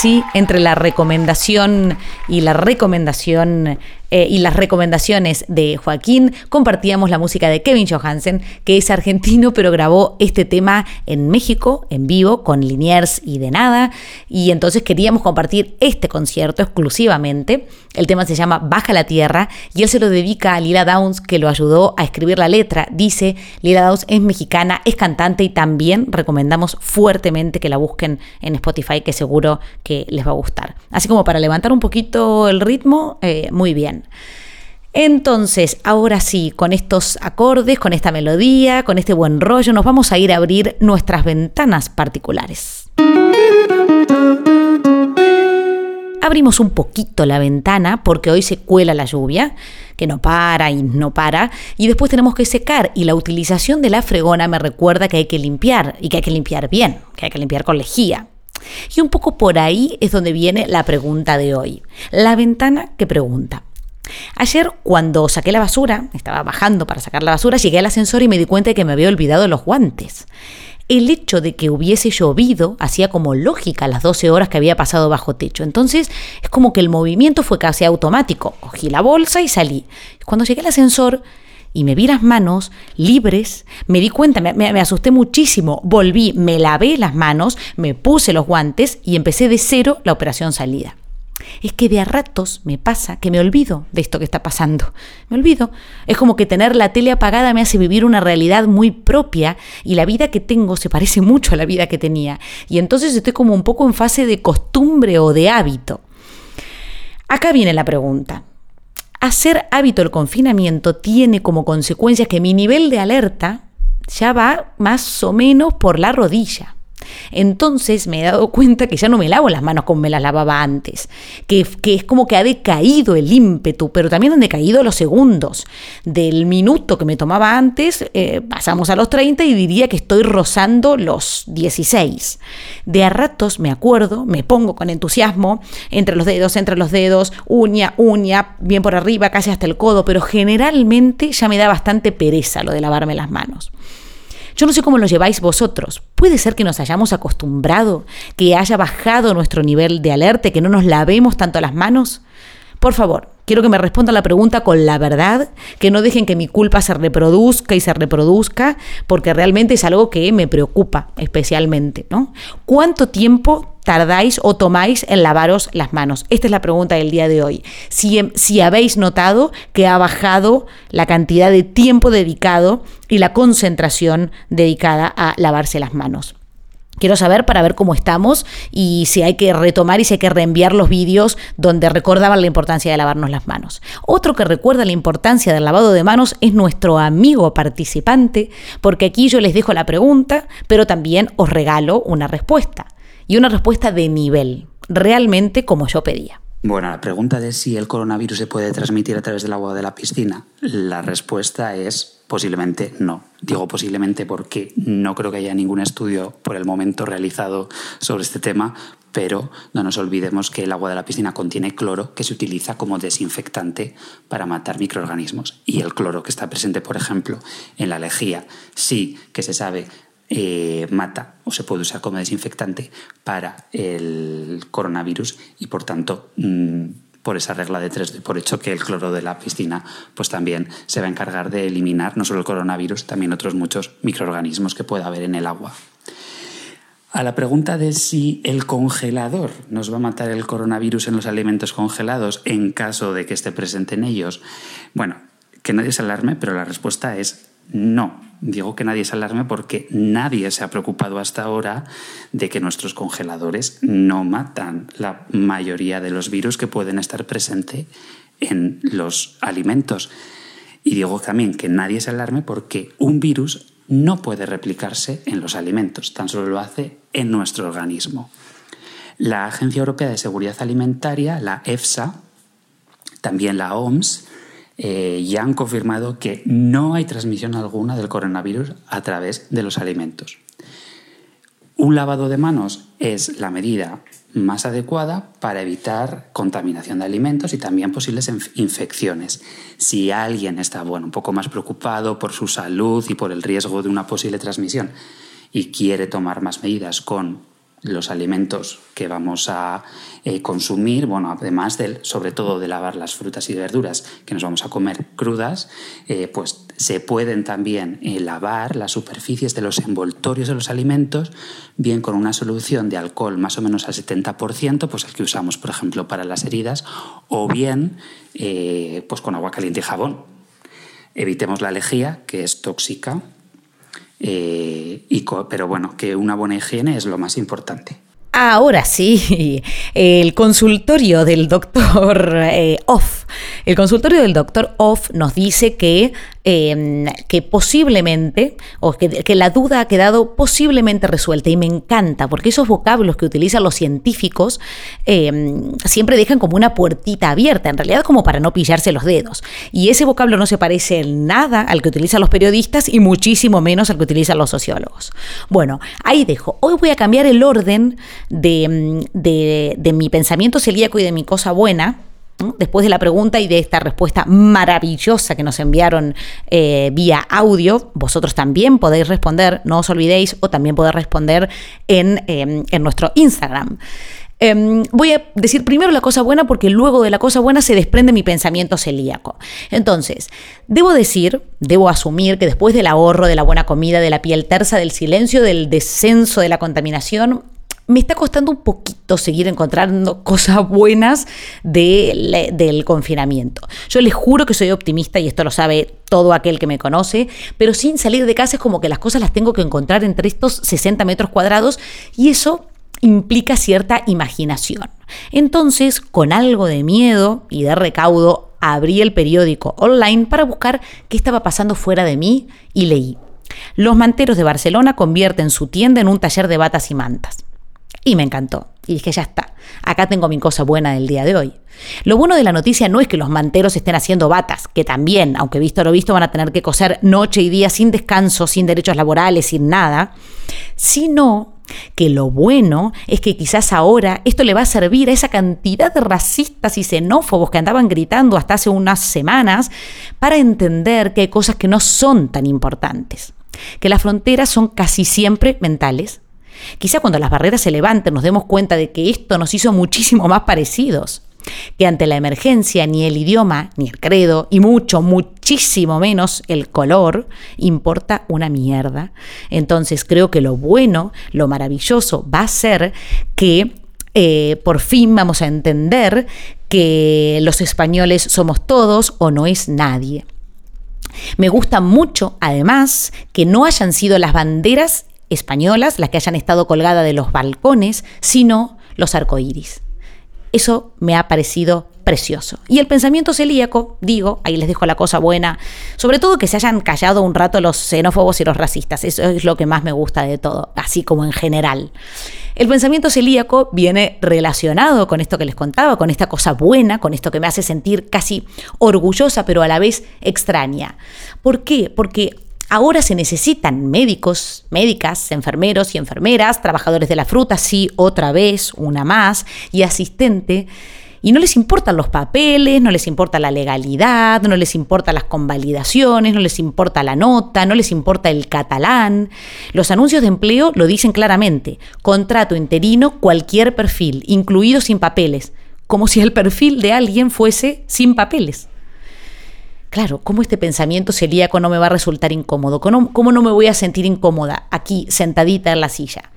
Tierra. Entre la recomendación y la recomendación eh, y las recomendaciones de Joaquín, compartíamos la música de Kevin Johansen, que es argentino, pero grabó este tema en México, en vivo, con Liniers y de nada. Y entonces queríamos compartir este concierto exclusivamente. El tema se llama Baja la Tierra y él se lo dedica a Lila Downs, que lo ayudó a escribir la letra. Dice, Lila Downs es mexicana, es cantante y también recomendamos fuertemente que la busquen en Spotify, que seguro que les va a gustar. Así como para levantar un poquito el ritmo, eh, muy bien. Entonces, ahora sí, con estos acordes, con esta melodía, con este buen rollo, nos vamos a ir a abrir nuestras ventanas particulares. Abrimos un poquito la ventana porque hoy se cuela la lluvia, que no para y no para, y después tenemos que secar y la utilización de la fregona me recuerda que hay que limpiar y que hay que limpiar bien, que hay que limpiar con lejía. Y un poco por ahí es donde viene la pregunta de hoy. La ventana que pregunta. Ayer, cuando saqué la basura, estaba bajando para sacar la basura, llegué al ascensor y me di cuenta de que me había olvidado los guantes. El hecho de que hubiese llovido hacía como lógica las 12 horas que había pasado bajo techo. Entonces es como que el movimiento fue casi automático. Cogí la bolsa y salí. Cuando llegué al ascensor y me vi las manos libres, me di cuenta, me, asusté muchísimo. Volví, me lavé las manos, me puse los guantes y empecé de cero la operación salida es que de a ratos me pasa que me olvido de esto que está pasando. Me olvido. Es como que tener la tele apagada me hace vivir una realidad muy propia y la vida que tengo se parece mucho a la vida que tenía. Y entonces estoy como un poco en fase de costumbre o de hábito. Acá viene la pregunta. Hacer hábito el confinamiento tiene como consecuencia que mi nivel de alerta ya va más o menos por la rodilla. Entonces me he dado cuenta que ya no me lavo las manos como me las lavaba antes, que, es como que ha decaído el ímpetu, pero también han decaído los segundos. Del minuto que me tomaba antes, eh, pasamos a los 30 y diría que estoy rozando los 16. De a ratos me acuerdo, me pongo con entusiasmo, entre los dedos, entre los dedos, uña, uña, bien por arriba, casi hasta el codo, pero generalmente ya me da bastante pereza lo de lavarme las manos. Yo no sé cómo lo lleváis vosotros. Puede ser que nos hayamos acostumbrado, que haya bajado nuestro nivel de alerta, que no nos lavemos tanto las manos. Por favor, quiero que me respondan la pregunta con la verdad, que no dejen que mi culpa se reproduzca y se reproduzca, porque realmente es algo que me preocupa especialmente, ¿no? ¿Cuánto tiempo tardáis o tomáis en lavaros las manos? Esta es la pregunta del día de hoy. Si, em, si habéis notado que ha bajado la cantidad de tiempo dedicado y la concentración dedicada a lavarse las manos. Quiero saber para ver cómo estamos y si hay que retomar y si hay que reenviar los vídeos donde recordaban la importancia de lavarnos las manos. Otro que recuerda la importancia del lavado de manos es nuestro amigo participante, porque aquí yo les dejo la pregunta, pero también os regalo una respuesta y una respuesta de nivel, realmente como yo pedía. Bueno, la pregunta de si el coronavirus se puede transmitir a través del agua de la piscina, la respuesta es posiblemente no. Digo posiblemente porque no creo que haya ningún estudio por el momento realizado sobre este tema, pero no nos olvidemos que el agua de la piscina contiene cloro que se utiliza como desinfectante para matar microorganismos. Y el cloro que está presente, por ejemplo, en la lejía, sí que se sabe eh, mata o se puede usar como desinfectante para el coronavirus y por tanto mm, por esa regla de tres por hecho que el cloro de la piscina pues también se va a encargar de eliminar no solo el coronavirus también otros muchos microorganismos que pueda haber en el agua. A la pregunta de si el congelador nos va a matar el coronavirus en los alimentos congelados en caso de que esté presente en ellos, bueno, que nadie se alarme, pero la respuesta es no, digo que nadie se alarme porque nadie se ha preocupado hasta ahora de que nuestros congeladores no matan la mayoría de los virus que pueden estar presentes en los alimentos. Y digo también que nadie se alarme porque un virus no puede replicarse en los alimentos, tan solo lo hace en nuestro organismo. La Agencia Europea de Seguridad Alimentaria, la EFSA, también la OMS, eh, ya han confirmado que no hay transmisión alguna del coronavirus a través de los alimentos. Un lavado de manos es la medida más adecuada para evitar contaminación de alimentos y también posibles infecciones. Si alguien está bueno, un poco más preocupado por su salud y por el riesgo de una posible transmisión y quiere tomar más medidas con los alimentos que vamos a eh, consumir, bueno, además sobre todo de lavar las frutas y verduras que nos vamos a comer crudas, eh, pues se pueden también eh, lavar las superficies de los envoltorios de los alimentos, bien con una solución de alcohol más o menos al 70%, pues el que usamos, por ejemplo, para las heridas, o bien pues con agua caliente y jabón. Evitemos la lejía, que es tóxica, y pero bueno, que una buena higiene es lo más importante. Ahora sí, el consultorio del doctor eh, Off. El consultorio del doctor Off nos dice que, em, que posiblemente, o que, la duda ha quedado posiblemente resuelta. Y me encanta, porque esos vocablos que utilizan los científicos em, siempre dejan como una puertita abierta, en realidad como para no pillarse los dedos. Y ese vocablo no se parece en nada al que utilizan los periodistas y muchísimo menos al que utilizan los sociólogos. Bueno, ahí dejo. Hoy voy a cambiar el orden de, mi pensamiento celíaco y de mi cosa buena, después de la pregunta y de esta respuesta maravillosa que nos enviaron eh, vía audio, vosotros también podéis responder, no os olvidéis, o también podéis responder en, em, nuestro Instagram. Em, voy a decir primero la cosa buena porque luego de la cosa buena se desprende mi pensamiento celíaco. Entonces, debo decir, debo asumir que después del ahorro, de la buena comida, de la piel tersa, del silencio, del descenso de la contaminación, me está costando un poquito seguir encontrando cosas buenas del confinamiento. Yo les juro que soy optimista y esto lo sabe todo aquel que me conoce, pero sin salir de casa es como que las cosas las tengo que encontrar entre estos 60 metros cuadrados y eso implica cierta imaginación. Entonces, con algo de miedo y de recaudo, abrí el periódico online para buscar qué estaba pasando fuera de mí y leí. Los manteros de Barcelona convierten su tienda en un taller de batas y mantas. Y me encantó. Y dije, ya está, acá tengo mi cosa buena del día de hoy. Lo bueno de la noticia no es que los manteros estén haciendo batas, que también, aunque visto lo visto, van a tener que coser noche y día sin descanso, sin derechos laborales, sin nada, sino que lo bueno es que quizás ahora esto le va a servir a esa cantidad de racistas y xenófobos que andaban gritando hasta hace unas semanas para entender que hay cosas que no son tan importantes, que las fronteras son casi siempre mentales Quizá cuando las barreras se levanten nos demos cuenta de que esto nos hizo muchísimo más parecidos, que ante la emergencia ni el idioma, ni el credo, y mucho, muchísimo menos el color, importa una mierda. Entonces creo que lo bueno, lo maravilloso va a ser que eh, por fin vamos a entender que los españoles somos todos o no es nadie. Me gusta mucho, además, que no hayan sido las banderas españolas, las que hayan estado colgadas de los balcones, sino los arcoíris. Eso me ha parecido precioso. Y el pensamiento celíaco, digo, ahí les dejo la cosa buena, sobre todo que se hayan callado un rato los xenófobos y los racistas, eso es lo que más me gusta de todo, así como en general. El pensamiento celíaco viene relacionado con esto que les contaba, con esta cosa buena, con esto que me hace sentir casi orgullosa, pero a la vez extraña. ¿Por qué? Porque Ahora se necesitan médicos, médicas, enfermeros y enfermeras, trabajadores de la fruta, sí, otra vez, una más, y asistente. Y no les importan los papeles, no les importa la legalidad, no les importa las convalidaciones, no les importa la nota, no les importa el catalán. Los anuncios de empleo lo dicen claramente. Contrato interino, cualquier perfil, incluido sin papeles, como si el perfil de alguien fuese sin papeles. Claro, ¿cómo este pensamiento celíaco no me va a resultar incómodo? ¿Cómo, no me voy a sentir incómoda aquí, sentadita en la silla?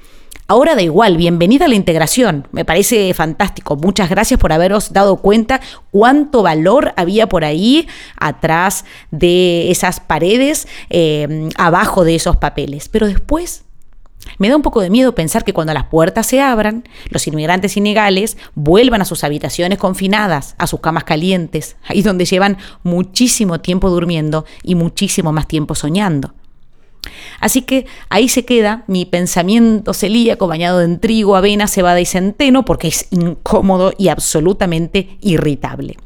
Ahora da igual, bienvenida a la integración. Me parece fantástico. Muchas gracias por haberos dado cuenta cuánto valor había por ahí atrás de esas paredes, eh, abajo de esos papeles. Pero después me da un poco de miedo pensar que cuando las puertas se abran, los inmigrantes inlegales vuelvan a sus habitaciones confinadas, a sus camas calientes, ahí donde llevan muchísimo tiempo durmiendo y muchísimo más tiempo soñando. Así que ahí se queda mi pensamiento celíaco bañado en trigo, avena, cebada y centeno, porque es incómodo y absolutamente irritable.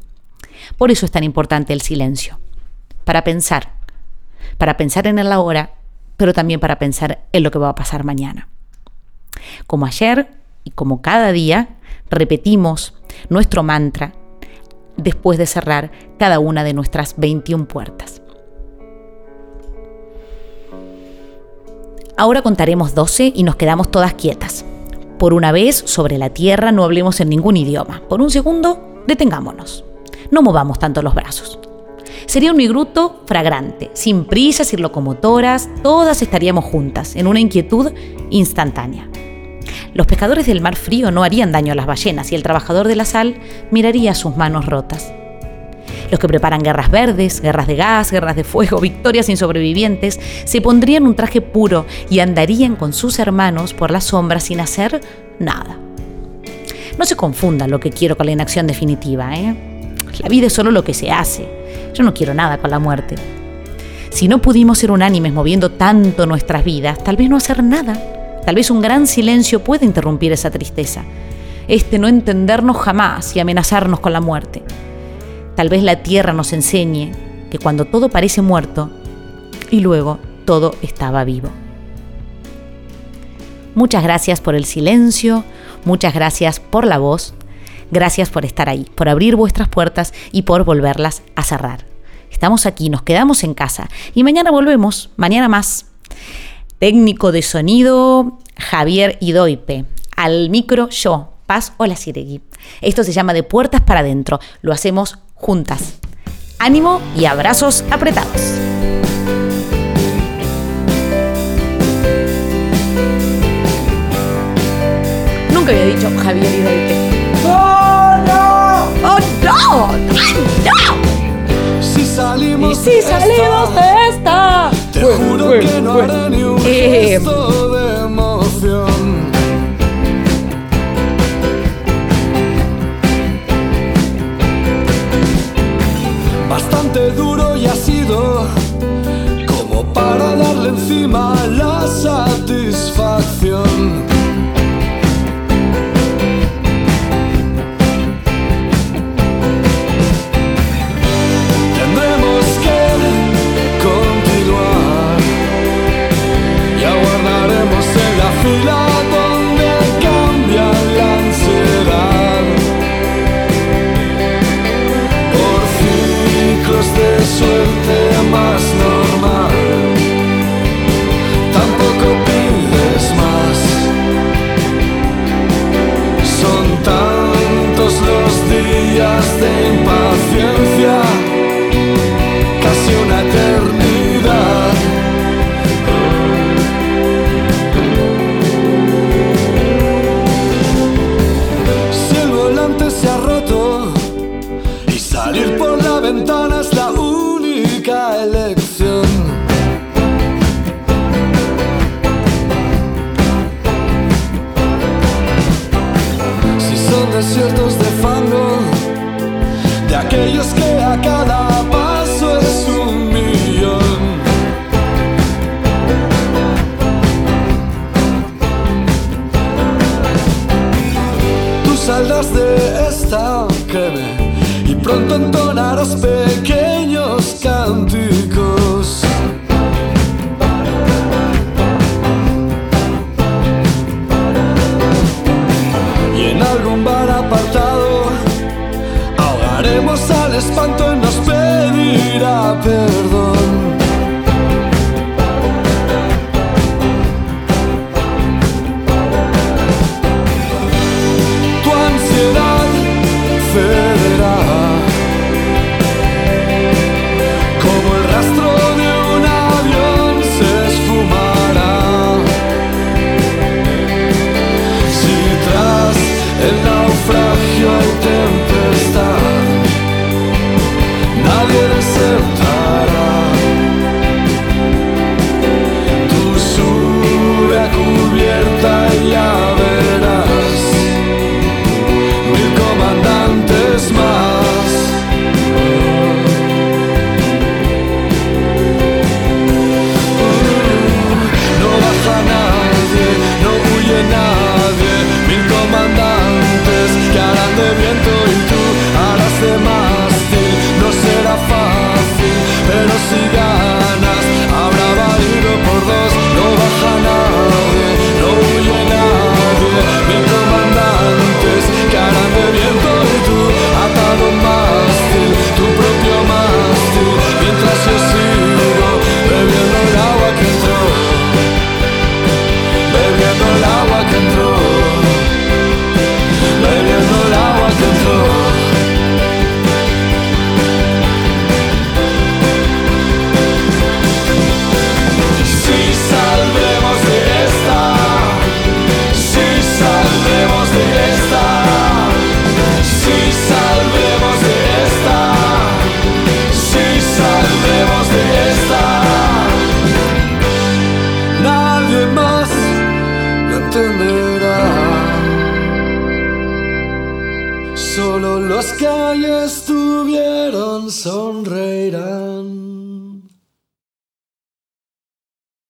Por eso es tan importante el silencio, para pensar, para pensar en el ahora pero también para pensar en lo que va a pasar mañana. Como ayer y como cada día, repetimos nuestro mantra después de cerrar cada una de nuestras 21 puertas. Ahora contaremos 12 y nos quedamos todas quietas. Por una vez, sobre la Tierra no hablemos en ningún idioma. Por un segundo, detengámonos. No movamos tanto los brazos. Sería un migruto fragrante, sin prisas y locomotoras, todas estaríamos juntas, en una inquietud instantánea. Los pescadores del mar frío no harían daño a las ballenas y el trabajador de la sal miraría sus manos rotas. Los que preparan guerras verdes, guerras de gas, guerras de fuego, victorias sin sobrevivientes, se pondrían un traje puro y andarían con sus hermanos por las sombras sin hacer nada. No se confunda lo que quiero con la inacción definitiva, ¿eh? La vida es solo lo que se hace. Yo no quiero nada con la muerte. Si no pudimos ser unánimes moviendo tanto nuestras vidas, tal vez no hacer nada. Tal vez un gran silencio puede interrumpir esa tristeza. Este no entendernos jamás y amenazarnos con la muerte. Tal vez la tierra nos enseñe que cuando todo parece muerto y luego todo estaba vivo. Muchas gracias por el silencio, muchas gracias por la voz, gracias por estar ahí, por abrir vuestras puertas y por volverlas a cerrar. Estamos aquí, nos quedamos en casa y mañana volvemos, mañana más. Técnico de sonido, Javier Idoipe. Al micro, yo, Paz Siregui. Esto se llama De Puertas para Adentro. Lo hacemos juntas. Ánimo y abrazos apretados. Nunca había dicho Javier y ¡Oh, no! ¡Oh, no! ¡No! Si salimos, y si salimos de esta. Te juro que no haré ni un Eh, gesto de emoción. Bastante duro y ha sido como para darle encima